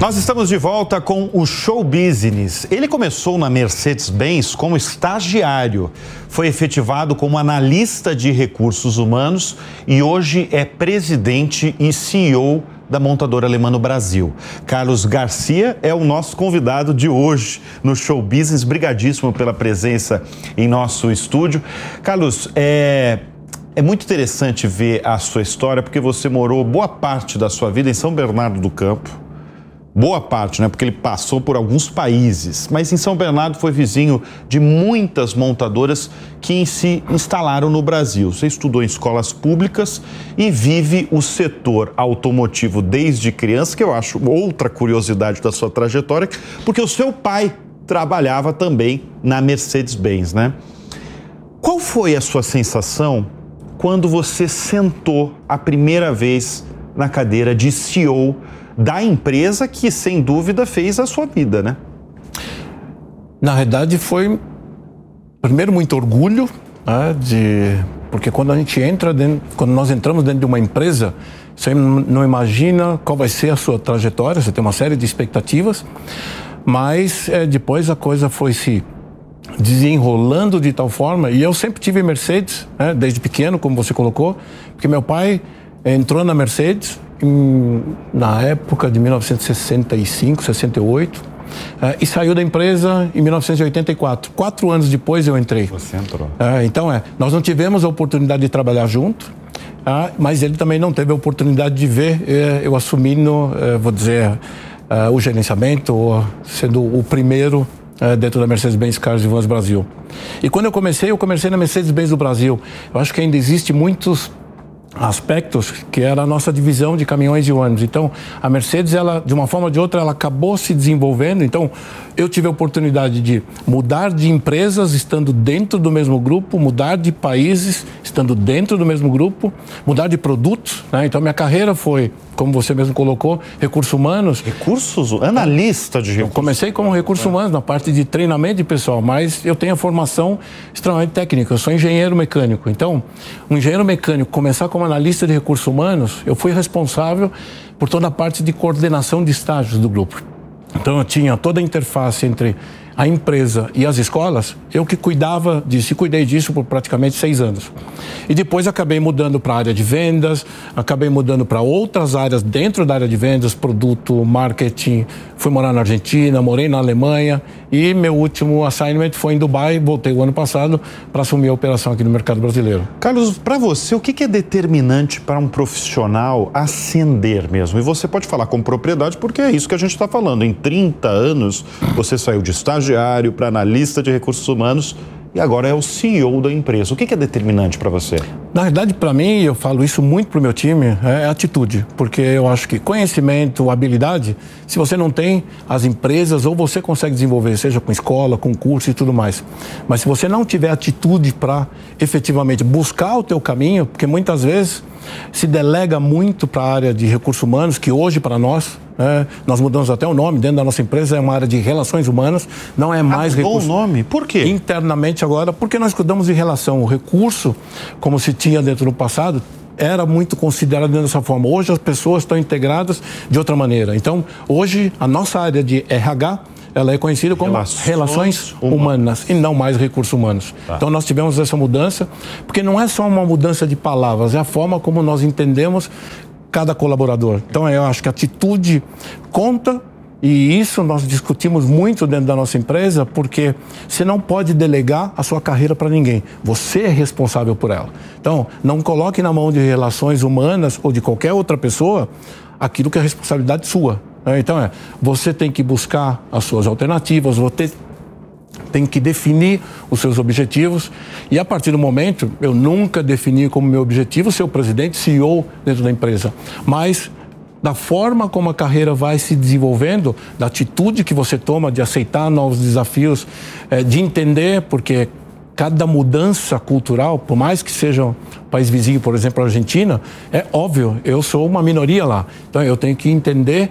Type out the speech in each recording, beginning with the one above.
Nós estamos de volta com o Show Business. Ele começou na Mercedes-Benz como estagiário, foi efetivado como analista de recursos humanos e hoje é presidente e CEO da montadora alemã no Brasil. Carlos Garcia é o nosso convidado de hoje no Show Business. Brigadíssimo pela presença em nosso estúdio. Carlos, é, é muito interessante ver a sua história porque você morou boa parte da sua vida em São Bernardo do Campo boa parte, né? Porque ele passou por alguns países, mas em São Bernardo foi vizinho de muitas montadoras que se instalaram no Brasil. Você estudou em escolas públicas e vive o setor automotivo desde criança, que eu acho outra curiosidade da sua trajetória, porque o seu pai trabalhava também na Mercedes-Benz, né? Qual foi a sua sensação quando você sentou a primeira vez na cadeira de CEO da empresa que, sem dúvida, fez a sua vida, né? Na verdade, foi primeiro muito orgulho né, de porque quando a gente entra dentro, quando nós entramos dentro de uma empresa, você não imagina qual vai ser a sua trajetória, você tem uma série de expectativas, mas é, depois a coisa foi se desenrolando de tal forma e eu sempre tive Mercedes, né, desde pequeno, como você colocou, porque meu pai entrou na Mercedes em, na época de 1965, 68, uh, e saiu da empresa em 1984. Quatro anos depois eu entrei. Você entrou. Uh, então é, nós não tivemos a oportunidade de trabalhar junto, uh, mas ele também não teve a oportunidade de ver eh, eu assumindo, eh, vou dizer, o gerenciamento, sendo o primeiro dentro da Mercedes-Benz Cars e Vans Brasil. E quando eu comecei, eu comecei na Mercedes-Benz do Brasil. Eu acho que ainda existe muitos aspectos que era a nossa divisão de caminhões e ônibus. Então, a Mercedes, ela, de uma forma ou de outra, ela acabou se desenvolvendo. Então, eu tive a oportunidade de mudar de empresas estando dentro do mesmo grupo, mudar de países estando dentro do mesmo grupo, mudar de produtos. Né? Então, minha carreira foi, como você mesmo colocou, recursos humanos. Recursos? Analista de recursos. Eu comecei como recursos humanos, na parte de treinamento de pessoal, mas eu tenho a formação extremamente técnica. Eu sou engenheiro mecânico. Então, um engenheiro mecânico começar como analista de recursos humanos, eu fui responsável por toda a parte de coordenação de estágios do grupo. Então eu tinha toda a interface entre a empresa e as escolas, eu que cuidava disso e cuidei disso por praticamente seis anos. E depois acabei mudando para a área de vendas, acabei mudando para outras áreas dentro da área de vendas, produto, marketing. Fui morar na Argentina, morei na Alemanha e meu último assignment foi em Dubai. Voltei o ano passado para assumir a operação aqui no mercado brasileiro. Carlos, para você, o que é determinante para um profissional ascender mesmo? E você pode falar com propriedade porque é isso que a gente está falando. Em 30 anos, você saiu de estágio estagiário para analista de recursos humanos e agora é o CEO da empresa. O que é determinante para você? Na verdade, para mim, eu falo isso muito para o meu time, é atitude. Porque eu acho que conhecimento, habilidade, se você não tem, as empresas ou você consegue desenvolver, seja com escola, com curso e tudo mais. Mas se você não tiver atitude para efetivamente buscar o teu caminho, porque muitas vezes se delega muito para a área de recursos humanos, que hoje para nós é, nós mudamos até o nome dentro da nossa empresa, é uma área de relações humanas, não é mais ah, recurso. o nome? Por quê? Internamente agora, porque nós cuidamos de relação. O recurso, como se tinha dentro do passado, era muito considerado dessa forma. Hoje as pessoas estão integradas de outra maneira. Então, hoje a nossa área de RH ela é conhecida como relações, relações humanas e não mais recursos humanos. Tá. Então nós tivemos essa mudança, porque não é só uma mudança de palavras, é a forma como nós entendemos cada colaborador. Então eu acho que a atitude conta e isso nós discutimos muito dentro da nossa empresa, porque você não pode delegar a sua carreira para ninguém. Você é responsável por ela. Então, não coloque na mão de relações humanas ou de qualquer outra pessoa aquilo que é responsabilidade sua. Né? Então, é, você tem que buscar as suas alternativas, você tem que definir os seus objetivos. E a partir do momento, eu nunca defini como meu objetivo ser o presidente, CEO dentro da empresa. Mas da forma como a carreira vai se desenvolvendo, da atitude que você toma de aceitar novos desafios, é, de entender, porque cada mudança cultural, por mais que seja um país vizinho, por exemplo, a Argentina, é óbvio, eu sou uma minoria lá. Então eu tenho que entender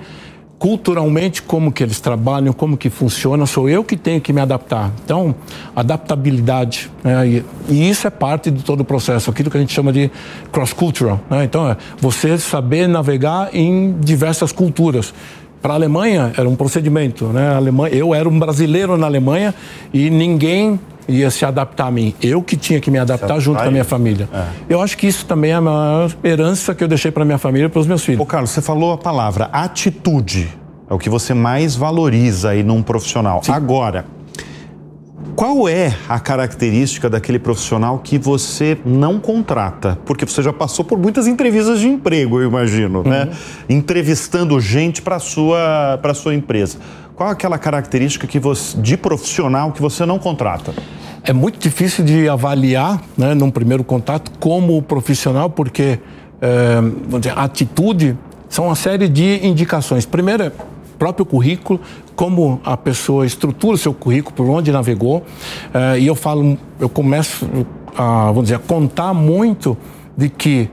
culturalmente como que eles trabalham, como que funciona, sou eu que tenho que me adaptar. Então, adaptabilidade, né? e, e, isso é parte de todo o processo, aquilo que a gente chama de cross-cultural. Né? Então, é você saber navegar em diversas culturas. para a Alemanha era um procedimento, né? Alemanha, eu era um brasileiro na Alemanha e ninguém ia se adaptar a mim. Eu que tinha que me adaptar junto com a minha família. É. Eu acho que isso também é a maior herança que eu deixei para minha família e para os meus filhos. Ô Carlos, você falou a palavra atitude. É o que você mais valoriza aí num profissional. Sim. Agora, qual é a característica daquele profissional que você não contrata? Porque você já passou por muitas entrevistas de emprego, eu imagino, né? uhum. né? Entrevistando gente para sua para sua empresa. Qual é aquela característica que você, de profissional que você não contrata? É muito difícil de avaliar, né, num primeiro contato, como profissional, porque é, vamos dizer, atitude são uma série de indicações. Primeiro é próprio currículo, como a pessoa estrutura o seu currículo, por onde navegou. Eh, e eu falo, eu começo a, vamos dizer, a contar muito de que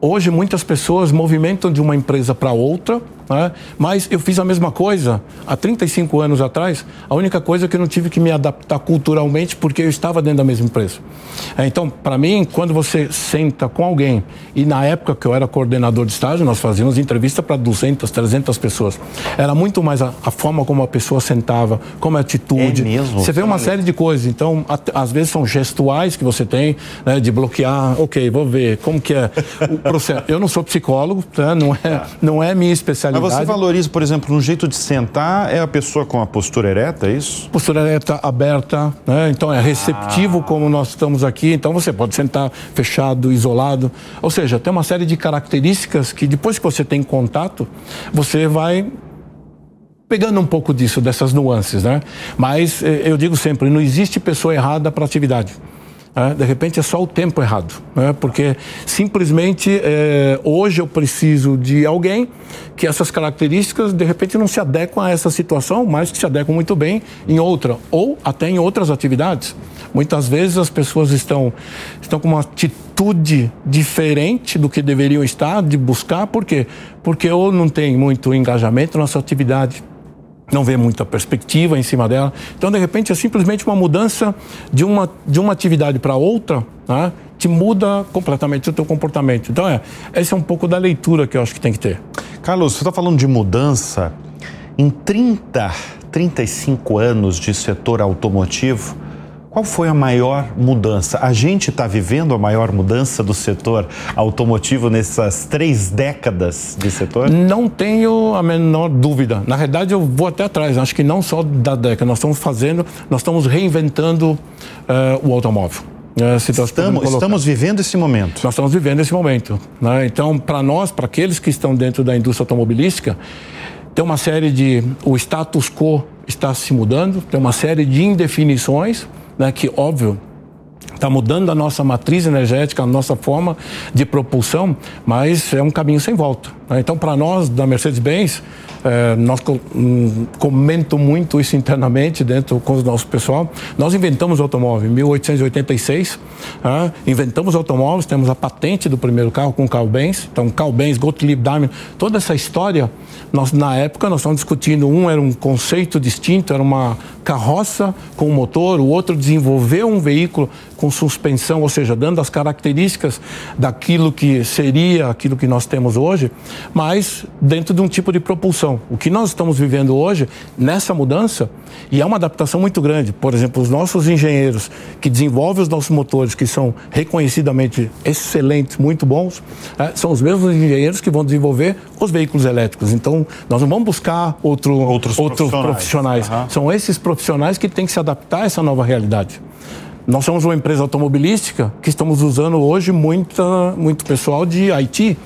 hoje muitas pessoas movimentam de uma empresa para outra né? Mas eu fiz a mesma coisa há 35 anos atrás. A única coisa é que eu não tive que me adaptar culturalmente porque eu estava dentro da mesma empresa. É, então, para mim, quando você senta com alguém, e na época que eu era coordenador de estágio, nós fazíamos entrevista para 200, 300 pessoas. Era muito mais a, a, forma como a pessoa sentava, como a atitude. É mesmo? Você vê uma série de coisas. Então, às vezes são gestuais que você tem, né, de bloquear. Ok, vou ver como que é o processo. Eu não sou psicólogo, tá? não, é, não é minha especialidade mas você valoriza, por exemplo, no jeito de sentar, é a pessoa com a postura ereta, é isso? Postura ereta, aberta, né? Então é receptivo ah. como nós estamos aqui. Então você pode sentar fechado, isolado. Ou seja, tem uma série de características que depois que você tem contato, você vai pegando um pouco disso, dessas nuances, né? Mas eh, eu digo sempre, não existe pessoa errada para atividade. É, de repente é só o tempo errado, né? porque simplesmente é, hoje eu preciso de alguém que essas características de repente não se adequam a essa situação, mas que se adequam muito bem em outra ou até em outras atividades. Muitas vezes as pessoas estão, estão com uma atitude diferente do que deveriam estar, de buscar, por quê? Porque ou não tem muito engajamento na sua atividade, não vê muita perspectiva em cima dela. Então, de repente, é simplesmente uma mudança de uma, de uma atividade para outra, né? te muda completamente o teu comportamento. Então, é, essa é um pouco da leitura que eu acho que tem que ter. Carlos, você está falando de mudança. Em 30, 35 anos de setor automotivo, qual foi a maior mudança? A gente está vivendo a maior mudança do setor automotivo nessas três décadas de setor? Não tenho a menor dúvida. Na verdade, eu vou até atrás. Acho que não só da década. Nós estamos fazendo, nós estamos reinventando uh, o automóvel. É, estamos, estamos vivendo esse momento. Nós estamos vivendo esse momento. Né? Então, para nós, para aqueles que estão dentro da indústria automobilística, tem uma série de. O status quo está se mudando, tem uma série de indefinições né, que, óbvio, está mudando a nossa matriz energética, a nossa forma de propulsão, mas é um caminho sem volta. Né? Então, para nós da Mercedes-Benz, é, nós um, comento muito isso internamente dentro com o nosso pessoal. Nós inventamos o automóvel em 1886, ah, inventamos automóveis, temos a patente do primeiro carro com Carl Benz, então Carl Benz, Gottlieb Daimler, toda essa história, nós, na época nós estamos discutindo, um era um conceito distinto, era uma carroça com motor, o outro desenvolveu um veículo com suspensão, ou seja, dando as características daquilo que seria aquilo que nós temos hoje, mas dentro de um tipo de propulsão. O que nós estamos vivendo hoje, nessa mudança, e é uma adaptação muito grande. Por exemplo, os nossos engenheiros que desenvolvem os nossos motores, que são reconhecidamente excelentes, muito bons, é, são os mesmos engenheiros que vão desenvolver os veículos elétricos. Então, nós não vamos buscar outro, outros, outros profissionais. profissionais. Uhum. São esses profissionais que têm que se adaptar a essa nova realidade. Nós somos uma empresa automobilística que estamos usando hoje muita, muito pessoal de IT.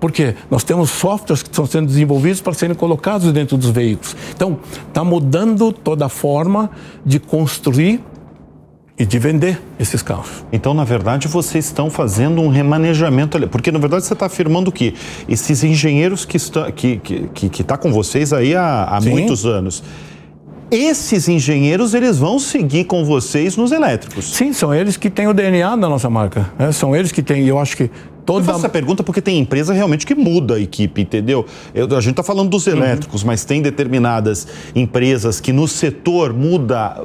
Porque nós temos softwares que estão sendo desenvolvidos para serem colocados dentro dos veículos. Então, está mudando toda a forma de construir e de vender esses carros. Então, na verdade, vocês estão fazendo um remanejamento ali, porque na verdade você está afirmando que esses engenheiros que estão que que, que tá com vocês aí há, há muitos anos, esses engenheiros eles vão seguir com vocês nos elétricos. Sim, são eles que têm o DNA da nossa marca. Né? São eles que têm, eu acho que toda... Eu faço essa pergunta porque tem empresa realmente que muda a equipe, entendeu? Eu, a gente está falando dos uhum. elétricos, uhum. mas tem determinadas empresas que no setor muda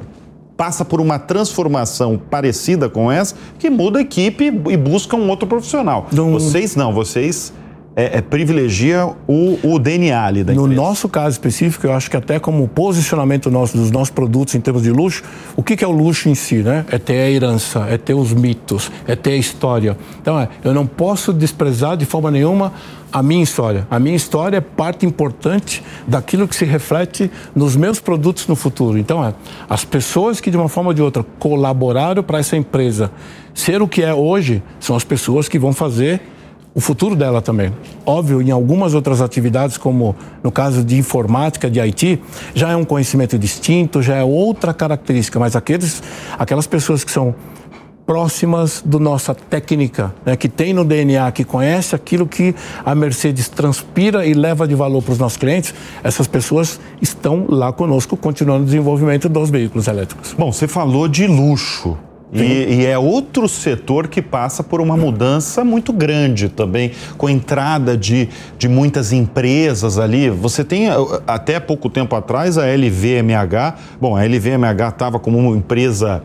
passa por uma transformação parecida com essa, que muda a equipe e busca um outro profissional. Não... Vocês não, vocês é, é, privilegia o, o, DNA ali da No nosso caso específico, eu acho que até como posicionamento nosso, dos nossos produtos em termos de luxo, o que, que é o luxo em si, né? É ter a herança, é ter os mitos, é ter a história. Então, é, eu não posso desprezar de forma nenhuma a minha história. A minha história é parte importante daquilo que se reflete nos meus produtos no futuro. Então, é, as pessoas que de uma forma ou de outra colaboraram para essa empresa ser o que é hoje, são as pessoas que vão fazer o futuro dela também. Óbvio, em algumas outras atividades, como no caso de informática, de IT, já é um conhecimento distinto, já é outra característica, mas aqueles, aquelas pessoas que são próximas do nossa técnica, né, que tem no DNA, que conhece aquilo que a Mercedes transpira e leva de valor para os nossos clientes, essas pessoas estão lá conosco, continuando o desenvolvimento dos veículos elétricos. Bom, você falou de luxo. E, e, é outro setor que passa por uma mudança muito grande também, com a entrada de, de muitas empresas ali. Você tem, até pouco tempo atrás, a LVMH. Bom, a LVMH estava como uma empresa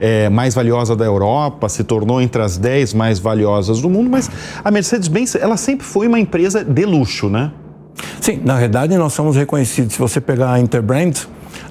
é, mais valiosa da Europa, se tornou entre as 10 mais valiosas do mundo, mas a Mercedes-Benz, ela sempre foi uma empresa de luxo, né? Sim, na verdade nós somos reconhecidos. Se você pegar a Interbrand,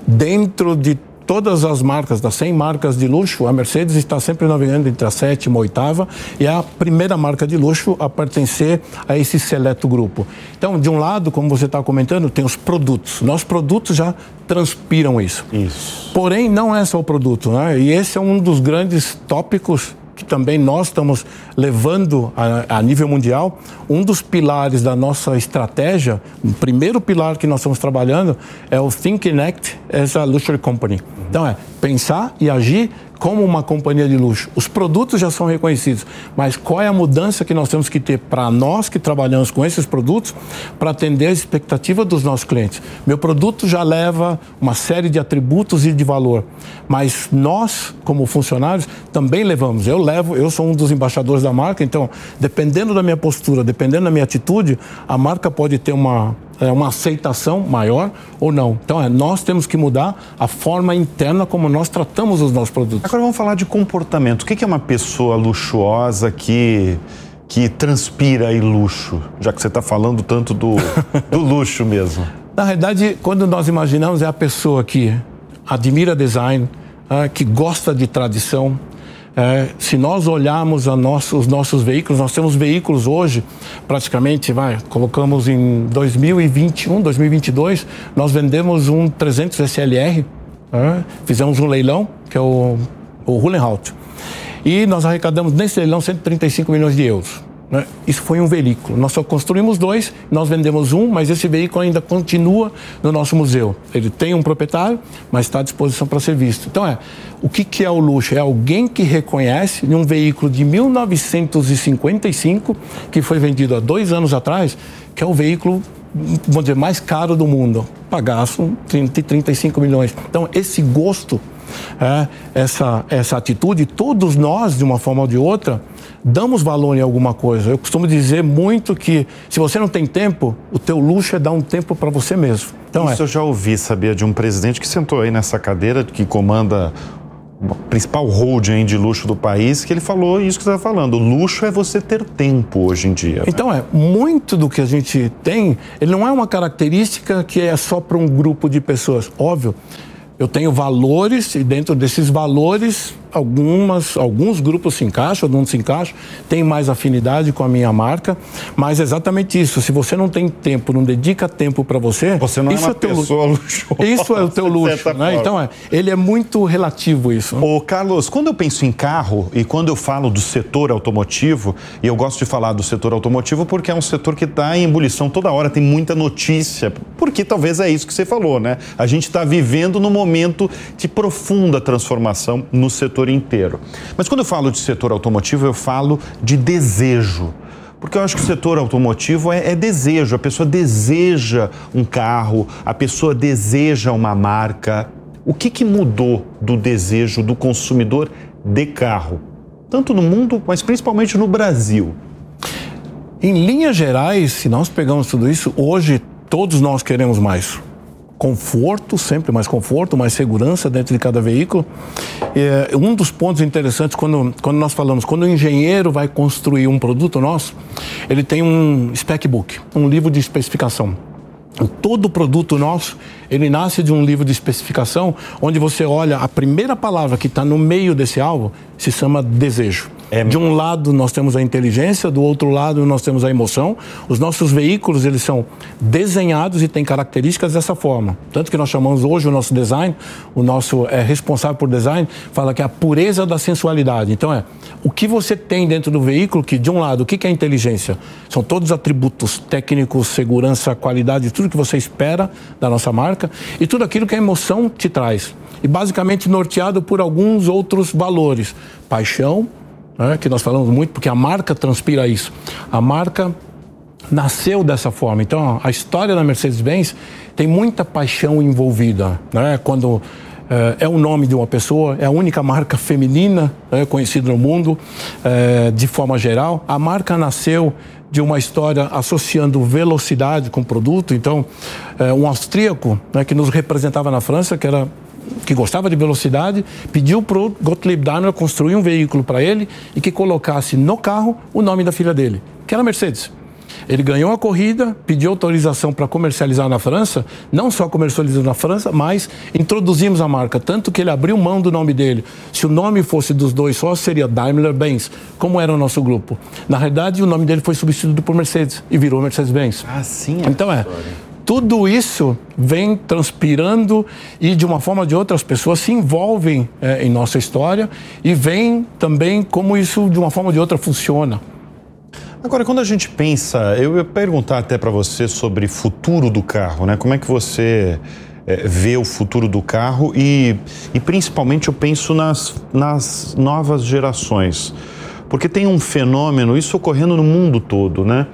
dentro de todas as marcas, das 100 marcas de luxo, a Mercedes está sempre navegando entre a sétima e a oitava e é a primeira marca de luxo a pertencer a esse seleto grupo. Então, de um lado, como você está comentando, tem os produtos. Nossos produtos já transpiram isso. Isso. Porém, não é só o produto, né? E esse é um dos grandes tópicos que também nós estamos levando a, a, nível mundial, um dos pilares da nossa estratégia, o primeiro pilar que nós estamos trabalhando é o Think and Act as a Luxury Company. Então é pensar e agir como uma companhia de luxo. Os produtos já são reconhecidos, mas qual é a mudança que nós temos que ter para nós que trabalhamos com esses produtos para atender a expectativa dos nossos clientes? Meu produto já leva uma série de atributos e de valor, mas nós, como funcionários, também levamos. Eu levo, eu sou um dos embaixadores da marca, então, dependendo da minha postura, dependendo da minha atitude, a marca pode ter uma é, uma aceitação maior ou não. Então, é, nós temos que mudar a forma interna como nós tratamos os nossos produtos. Agora vamos falar de comportamento. O que é uma pessoa luxuosa que que transpira aí luxo, já que você está falando tanto do, do luxo mesmo? Na realidade, quando nós imaginamos, é a pessoa que admira design, é, que gosta de tradição, é, se nós olharmos nosso, os nossos veículos, nós temos veículos hoje, praticamente, vai, colocamos em 2021, 2022, nós vendemos um 300 SLR, é, fizemos um leilão, que é o, o Hulenhout, e nós arrecadamos nesse leilão 135 milhões de euros. Né? Isso foi um veículo. Nós só construímos dois, nós vendemos um, mas esse veículo ainda continua no nosso museu. Ele tem um proprietário, mas está à disposição para ser visto. Então é, o que, que é o luxo? É alguém que reconhece um veículo de 1955 que foi vendido há dois anos atrás, que é o veículo vamos dizer, mais caro do mundo. Pagaço 30, 35 milhões. Então, esse gosto, é, essa, essa atitude, todos nós, de uma forma ou de outra, damos valor em alguma coisa. Eu costumo dizer muito que se você não tem tempo, o teu luxo é dar um tempo para você mesmo. Então, Isso é. eu já ouvi, sabia, de um presidente que sentou aí nessa cadeira, que comanda o principal holding de luxo do país, que ele falou isso que você está falando. O luxo é você ter tempo hoje em dia. Né? Então, é, muito do que a gente tem, ele não é uma característica que é só para um grupo de pessoas. Óbvio, eu tenho valores e dentro desses valores algumas, alguns grupos se encaixam, alguns se encaixam, tem mais afinidade com a minha marca, mas é exatamente isso. Se você não tem tempo, não dedica tempo para você, você não isso é uma é pessoa luxuosa. Isso é o teu luxo, né? Então é, ele é muito relativo isso. Ô Carlos, quando eu penso em carro e quando eu falo do setor automotivo, e eu gosto de falar do setor automotivo porque é um setor que está em ebulição toda hora, tem muita notícia, porque talvez é isso que você falou, né? A gente está vivendo num momento de profunda transformação no setor setor inteiro. Mas quando eu falo de setor automotivo, eu falo de desejo. Porque eu acho que o setor automotivo é, é, desejo, a pessoa deseja um carro, a pessoa deseja uma marca. O que, que mudou do desejo do consumidor de carro? Tanto no mundo, mas principalmente no Brasil. Em linhas gerais, se nós pegamos tudo isso, hoje todos nós queremos mais. Conforto, sempre mais conforto, mais segurança dentro de cada veículo. É, um dos pontos interessantes quando, quando nós falamos, quando o engenheiro vai construir um produto nosso, ele tem um spec book, um livro de especificação. Todo produto nosso, ele nasce de um livro de especificação, onde você olha a primeira palavra que está no meio desse alvo, se chama desejo. É... De um lado nós temos a inteligência, do outro lado nós temos a emoção. Os nossos veículos eles são desenhados e têm características dessa forma. Tanto que nós chamamos hoje o nosso design, o nosso é, responsável por design fala que é a pureza da sensualidade. Então é o que você tem dentro do veículo que de um lado o que é inteligência são todos atributos técnicos, segurança, qualidade, tudo que você espera da nossa marca e tudo aquilo que a emoção te traz. E basicamente norteado por alguns outros valores: paixão, né, que nós falamos muito, porque a marca transpira isso. A marca nasceu dessa forma. Então, a história da Mercedes-Benz tem muita paixão envolvida. Né? Quando é, é o nome de uma pessoa, é a única marca feminina né, conhecida no mundo, é, de forma geral. A marca nasceu de uma história associando velocidade com produto. Então, é, um austríaco né, que nos representava na França, que era que gostava de velocidade, pediu para o Gottlieb Daimler construir um veículo para ele e que colocasse no carro o nome da filha dele, que era Mercedes. Ele ganhou a corrida, pediu autorização para comercializar na França, não só comercializou na França, mas introduzimos a marca, tanto que ele abriu mão do nome dele. Se o nome fosse dos dois só, seria Daimler-Benz, como era o nosso grupo. Na realidade, o nome dele foi substituído por Mercedes e virou Mercedes-Benz. Ah, sim. É então é tudo isso vem transpirando e, de uma forma ou de outra, as pessoas se envolvem é, em nossa história e veem também como isso, de uma forma ou de outra, funciona. Agora, quando a gente pensa, eu ia perguntar até para você sobre futuro do carro, né? Como é que você é, vê o futuro do carro e, e principalmente eu penso nas, nas novas gerações. Porque tem um fenômeno, isso ocorrendo no mundo todo, né?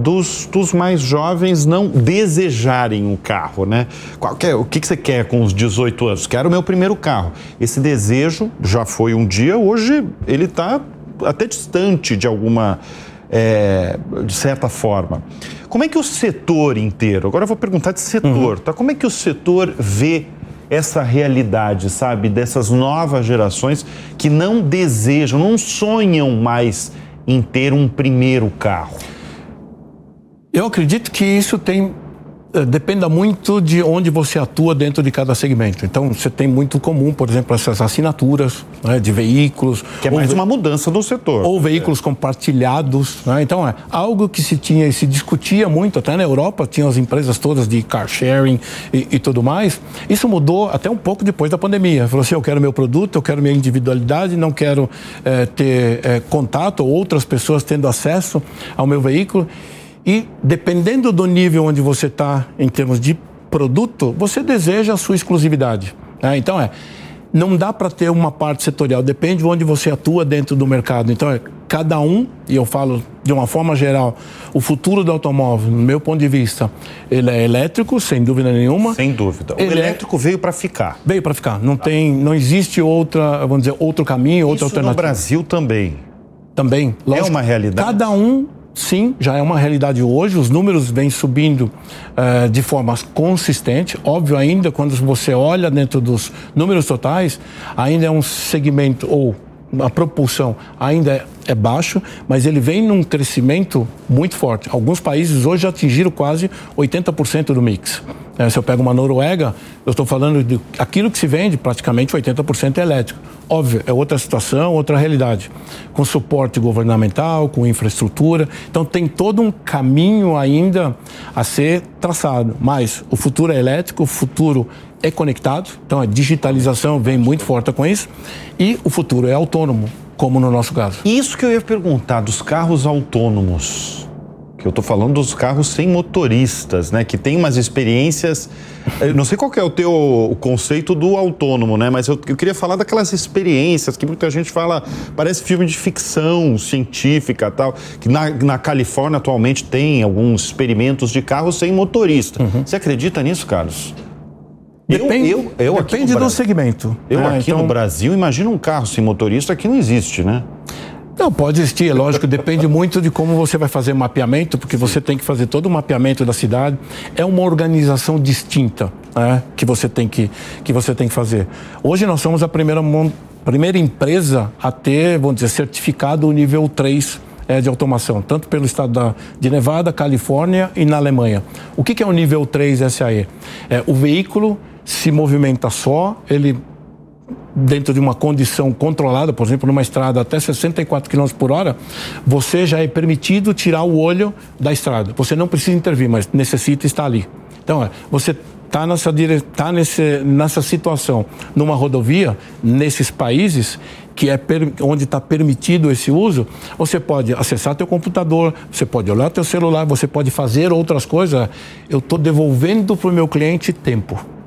Dos, dos mais jovens não desejarem o carro, né? Qualquer, o que, que você quer com os 18 anos? Quero o meu primeiro carro. Esse desejo já foi um dia, hoje ele está até distante de alguma, é, de certa forma. Como é que o setor inteiro, agora eu vou perguntar de setor, uhum. tá? Como é que o setor vê essa realidade, sabe, dessas novas gerações que não desejam, não sonham mais em ter um primeiro carro? Eu acredito que isso tem eh, dependa muito de onde você atua dentro de cada segmento. Então, você tem muito comum, por exemplo, essas assinaturas né, de veículos. Que é mais uma mudança no setor. Ou veículos é. compartilhados. Né? Então, é algo que se tinha e se discutia muito, até na Europa, tinham as empresas todas de car sharing e, e tudo mais. Isso mudou até um pouco depois da pandemia. Falou assim: eu quero meu produto, eu quero minha individualidade, não quero é, ter é, contato ou outras pessoas tendo acesso ao meu veículo. E dependendo do nível onde você está em termos de produto, você deseja a sua exclusividade. Né? Então é, não dá para ter uma parte setorial, depende de onde você atua dentro do mercado. Então é cada um, e eu falo de uma forma geral, o futuro do automóvel, no meu ponto de vista, ele é elétrico, sem dúvida nenhuma. Sem dúvida. O ele é elétrico é... veio para ficar. Veio para ficar. Não tem, não existe outra, vamos dizer, outro caminho, outra Isso alternativa. no Brasil também. Também. É lógico, é uma realidade. Cada um sim, já é uma realidade hoje. Os números vêm subindo uh, de forma consistente. Óbvio, ainda quando você olha dentro dos números totais, ainda é um segmento ou a propulsão ainda é, é baixo, mas ele vem num crescimento muito forte. Alguns países hoje atingiram quase 80% do mix. É, se eu pego uma Noruega, eu estou falando de aquilo que se vende, praticamente 80% é elétrico. Óbvio, é outra situação, outra realidade. Com suporte governamental, com infraestrutura. Então tem todo um caminho ainda a ser traçado. Mas o futuro é elétrico, o futuro é conectado, então a digitalização vem muito forte com isso. E o futuro é autônomo, como no nosso caso. Isso que eu ia perguntar dos carros autônomos que eu estou falando dos carros sem motoristas, né? Que tem umas experiências. Eu não sei qual é o teu o conceito do autônomo, né? Mas eu, eu, queria falar daquelas experiências que muita gente fala, parece filme de ficção científica tal. Que na, na Califórnia atualmente tem alguns experimentos de carros sem motorista. Uhum. Você acredita nisso, Carlos? Depende, eu, eu, eu depende do segmento. Eu é, aqui então... no Brasil, imagina um carro sem motorista que não existe, né? Não, pode existir, é lógico, depende muito de como você vai fazer mapeamento, porque você tem que fazer todo o mapeamento da cidade. É uma organização distinta né, que, você tem que, que você tem que fazer. Hoje nós somos a primeira, primeira empresa a ter, vamos dizer, certificado o nível 3 é, de automação, tanto pelo estado da, de Nevada, Califórnia e na Alemanha. O que, que é o nível 3 SAE? É, o veículo se movimenta só, ele dentro de uma condição controlada, por exemplo, numa estrada até 64 km por hora, você já é permitido tirar o olho da estrada. Você não precisa intervir, mas necessita estar ali. Então, é, você está nessa, dire... tá nessa situação numa rodovia, nesses países, que é per... onde está permitido esse uso, você pode acessar teu computador, você pode olhar teu celular, você pode fazer outras coisas. Eu estou devolvendo para o meu cliente tempo.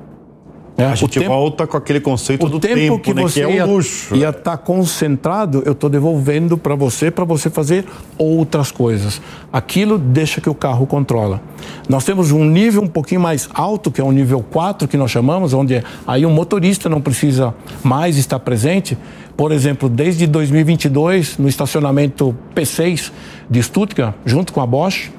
É, a gente tempo, volta com aquele conceito do tempo, tempo que né, você que é o luxo. Ia estar tá concentrado, eu estou devolvendo para você, para você fazer outras coisas. Aquilo deixa que o carro controla. Nós temos um nível um pouquinho mais alto, que é o nível 4, que nós chamamos, onde aí o motorista não precisa mais estar presente. Por exemplo, desde 2022, no estacionamento P6 de Stuttgart, junto com a Bosch,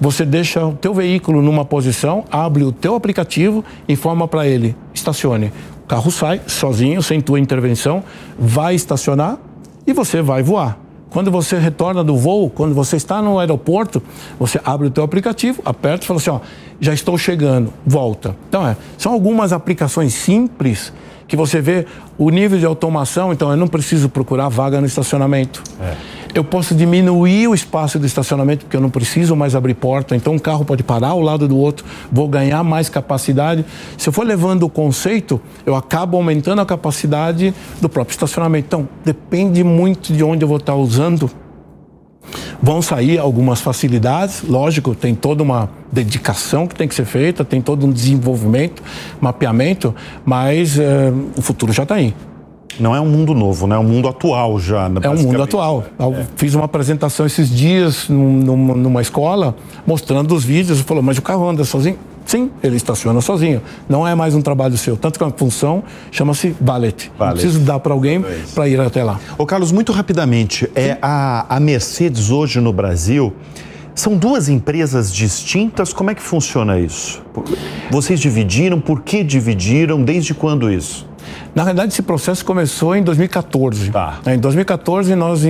você deixa o teu veículo numa posição, abre o teu aplicativo, informa para ele, estacione. O carro sai sozinho, sem tua intervenção, vai estacionar e você vai voar. Quando você retorna do voo, quando você está no aeroporto, você abre o teu aplicativo, aperta e fala assim, ó, já estou chegando, volta. Então, é, são algumas aplicações simples que você vê o nível de automação, então eu não preciso procurar vaga no estacionamento. É. Eu posso diminuir o espaço do estacionamento, porque eu não preciso mais abrir porta, então um carro pode parar ao lado do outro, vou ganhar mais capacidade. Se eu for levando o conceito, eu acabo aumentando a capacidade do próprio estacionamento. Então, depende muito de onde eu vou estar usando Vão sair algumas facilidades, lógico, tem toda uma dedicação que tem que ser feita, tem todo um desenvolvimento, mapeamento, mas é, o futuro já está aí. Não é um mundo novo, né? É um mundo atual já. É um mundo atual. É. Fiz uma apresentação esses dias numa, numa escola, mostrando os vídeos, falou, mas o carro anda sozinho? Sim, ele estaciona sozinho. Não é mais um trabalho seu. Tanto que a função chama-se valet. valet. Preciso dar para alguém é para ir até lá. Ô Carlos, muito rapidamente, é a, a Mercedes hoje no Brasil. São duas empresas distintas, como é que funciona isso? Vocês dividiram, por que dividiram, desde quando isso? Na realidade, esse processo começou em 2014. Tá. Em 2014, nós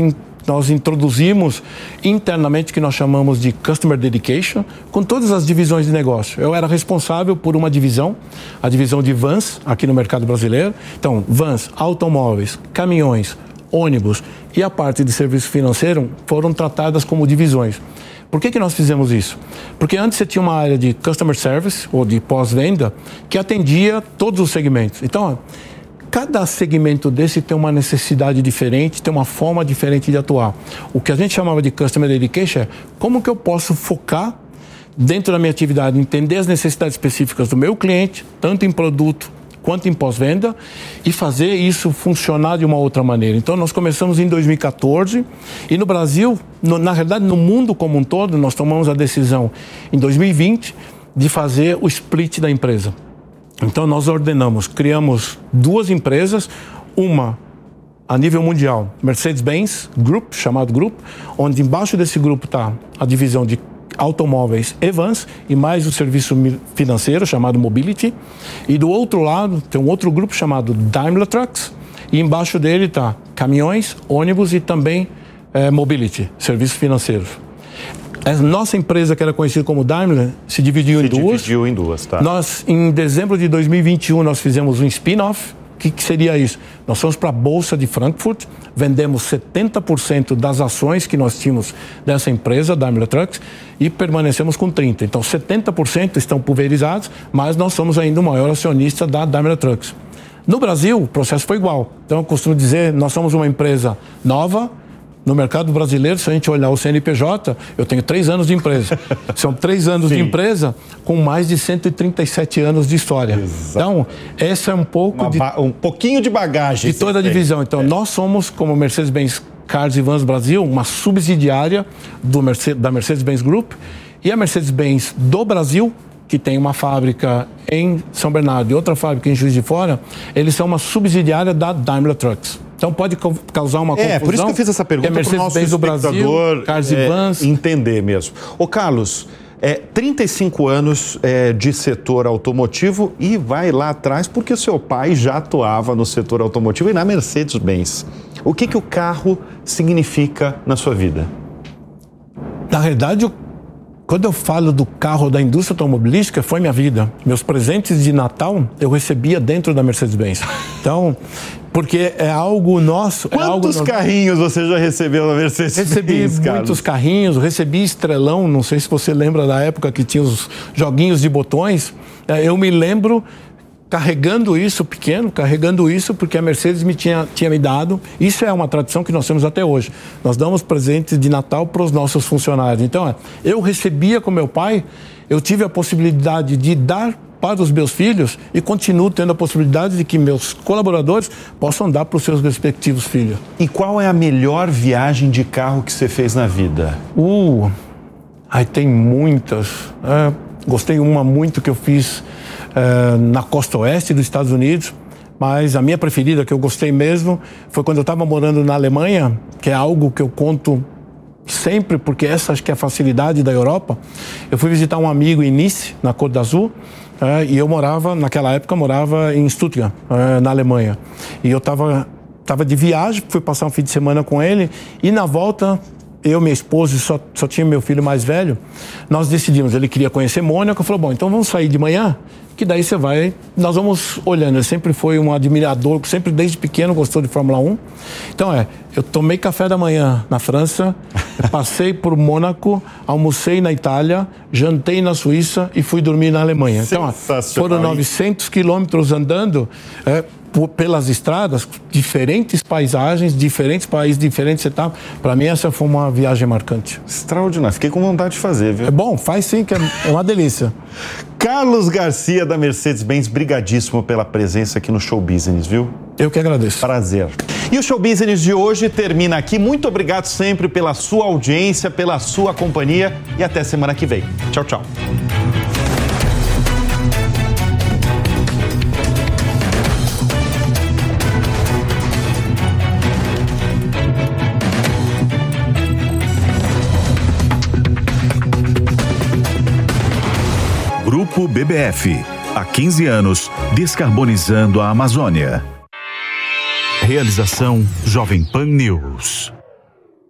nós introduzimos internamente o que nós chamamos de Customer Dedication, com todas as divisões de negócio. Eu era responsável por uma divisão, a divisão de vans aqui no mercado brasileiro. Então, vans, automóveis, caminhões, ônibus e a parte de serviço financeiro foram tratadas como divisões. Por que, que nós fizemos isso? Porque antes você tinha uma área de customer service ou de pós-venda que atendia todos os segmentos. Então, cada segmento desse tem uma necessidade diferente, tem uma forma diferente de atuar. O que a gente chamava de Customer Education é como que eu posso focar dentro da minha atividade, entender as necessidades específicas do meu cliente, tanto em produto quanto em pós-venda, e fazer isso funcionar de uma outra maneira. Então, nós começamos em 2014 e no Brasil, no, na realidade, no mundo como um todo, nós tomamos a decisão em 2020 de fazer o split da empresa. Então nós ordenamos, criamos duas empresas, uma a nível mundial, Mercedes-Benz Group, chamado grupo, onde embaixo desse grupo está a divisão de automóveis e vans e mais o serviço financeiro chamado Mobility. E do outro lado tem um outro grupo chamado Daimler Trucks e embaixo dele está caminhões, ônibus e também é, Mobility, serviços financeiros. A nossa empresa, que era conhecida como Daimler, se dividiu se em duas. dividiu em duas, tá. Nós, em dezembro de 2021, nós fizemos um spin-off. O que, que, seria isso? Nós fomos para a Bolsa de Frankfurt, vendemos 70% das ações que nós tínhamos dessa empresa, Daimler Trucks, e permanecemos com 30%. Então, 70% estão pulverizados, mas nós somos ainda o maior acionista da Daimler Trucks. No Brasil, o processo foi igual. Então, eu costumo dizer, nós somos uma empresa nova, no mercado brasileiro, se a gente olhar o CNPJ, eu tenho três anos de empresa. São três anos Sim. de empresa com mais de 137 anos de história. Exato. Então, essa é um pouco Uma de... Um pouquinho de bagagem. De toda a divisão. Então, é. nós somos, como Mercedes-Benz Cars e Vans Brasil, uma subsidiária Mercedes, da Mercedes-Benz Group. E a Mercedes-Benz do Brasil, que tem uma fábrica em São Bernardo e outra fábrica em Juiz de Fora, eles são uma subsidiária da Daimler Trucks. Então pode causar uma confusão. É, por isso que eu fiz essa pergunta para o nosso espectador Brasil, é, entender mesmo. Ô Carlos, é, 35 anos é, de setor automotivo e vai lá atrás porque o seu pai já atuava no setor automotivo e na Mercedes-Benz. O que, que o carro significa na sua vida? Na realidade, quando eu falo do carro da indústria automobilística, foi minha vida. Meus presentes de Natal eu recebia dentro da Mercedes-Benz. Então, porque é algo nosso. Quantos é algo carrinhos você já recebeu na Mercedes? Recebi muitos carrinhos, recebi estrelão. Não sei se você lembra da época que tinha os joguinhos de botões. É, eu me lembro carregando isso pequeno, carregando isso porque a Mercedes me tinha, tinha me dado. Isso é uma tradição que nós temos até hoje. Nós damos presentes de Natal para os nossos funcionários. Então, é, eu recebia com meu pai, eu tive a possibilidade de dar para os meus filhos e continuo tendo a possibilidade de que meus colaboradores possam dar para os seus respectivos filhos. E qual é a melhor viagem de carro que você fez na vida? Uh, aí tem muitas. É, gostei uma muito que eu fiz eh, na costa oeste dos Estados Unidos. Mas a minha preferida, que eu gostei mesmo, foi quando eu estava morando na Alemanha, que é algo que eu conto sempre, porque essa acho que é a facilidade da Europa. Eu fui visitar um amigo em Nice, na Côte d'Azur, é, e eu morava, naquela época, morava em Stuttgart, é, na Alemanha. E eu estava tava de viagem, fui passar um fim de semana com ele, e na volta eu, minha esposa, só, só tinha meu filho mais velho, nós decidimos, ele queria conhecer Mônaco, falou, bom, então vamos sair de manhã, que daí você vai, nós vamos olhando, ele sempre foi um admirador, sempre desde pequeno gostou de Fórmula 1, então é, eu tomei café da manhã na França, passei por Mônaco, almocei na Itália, jantei na Suíça e fui dormir na Alemanha. Então, foram 900 quilômetros andando, é, pelas estradas, diferentes paisagens, diferentes países, diferentes etapas. Para mim, essa foi uma viagem marcante. Extraordinário. Fiquei com vontade de fazer, viu? É bom, faz sim, que é, é uma delícia. Carlos Garcia, da Mercedes-Benz, brigadíssimo pela presença aqui no Show Business, viu? Eu que agradeço. Prazer. E o Show Business de hoje termina aqui. Muito obrigado sempre pela sua audiência, pela sua companhia e até semana que vem. Tchau, tchau. Grupo BBF. Há 15 anos, descarbonizando a Amazônia. Realização Jovem Pan News.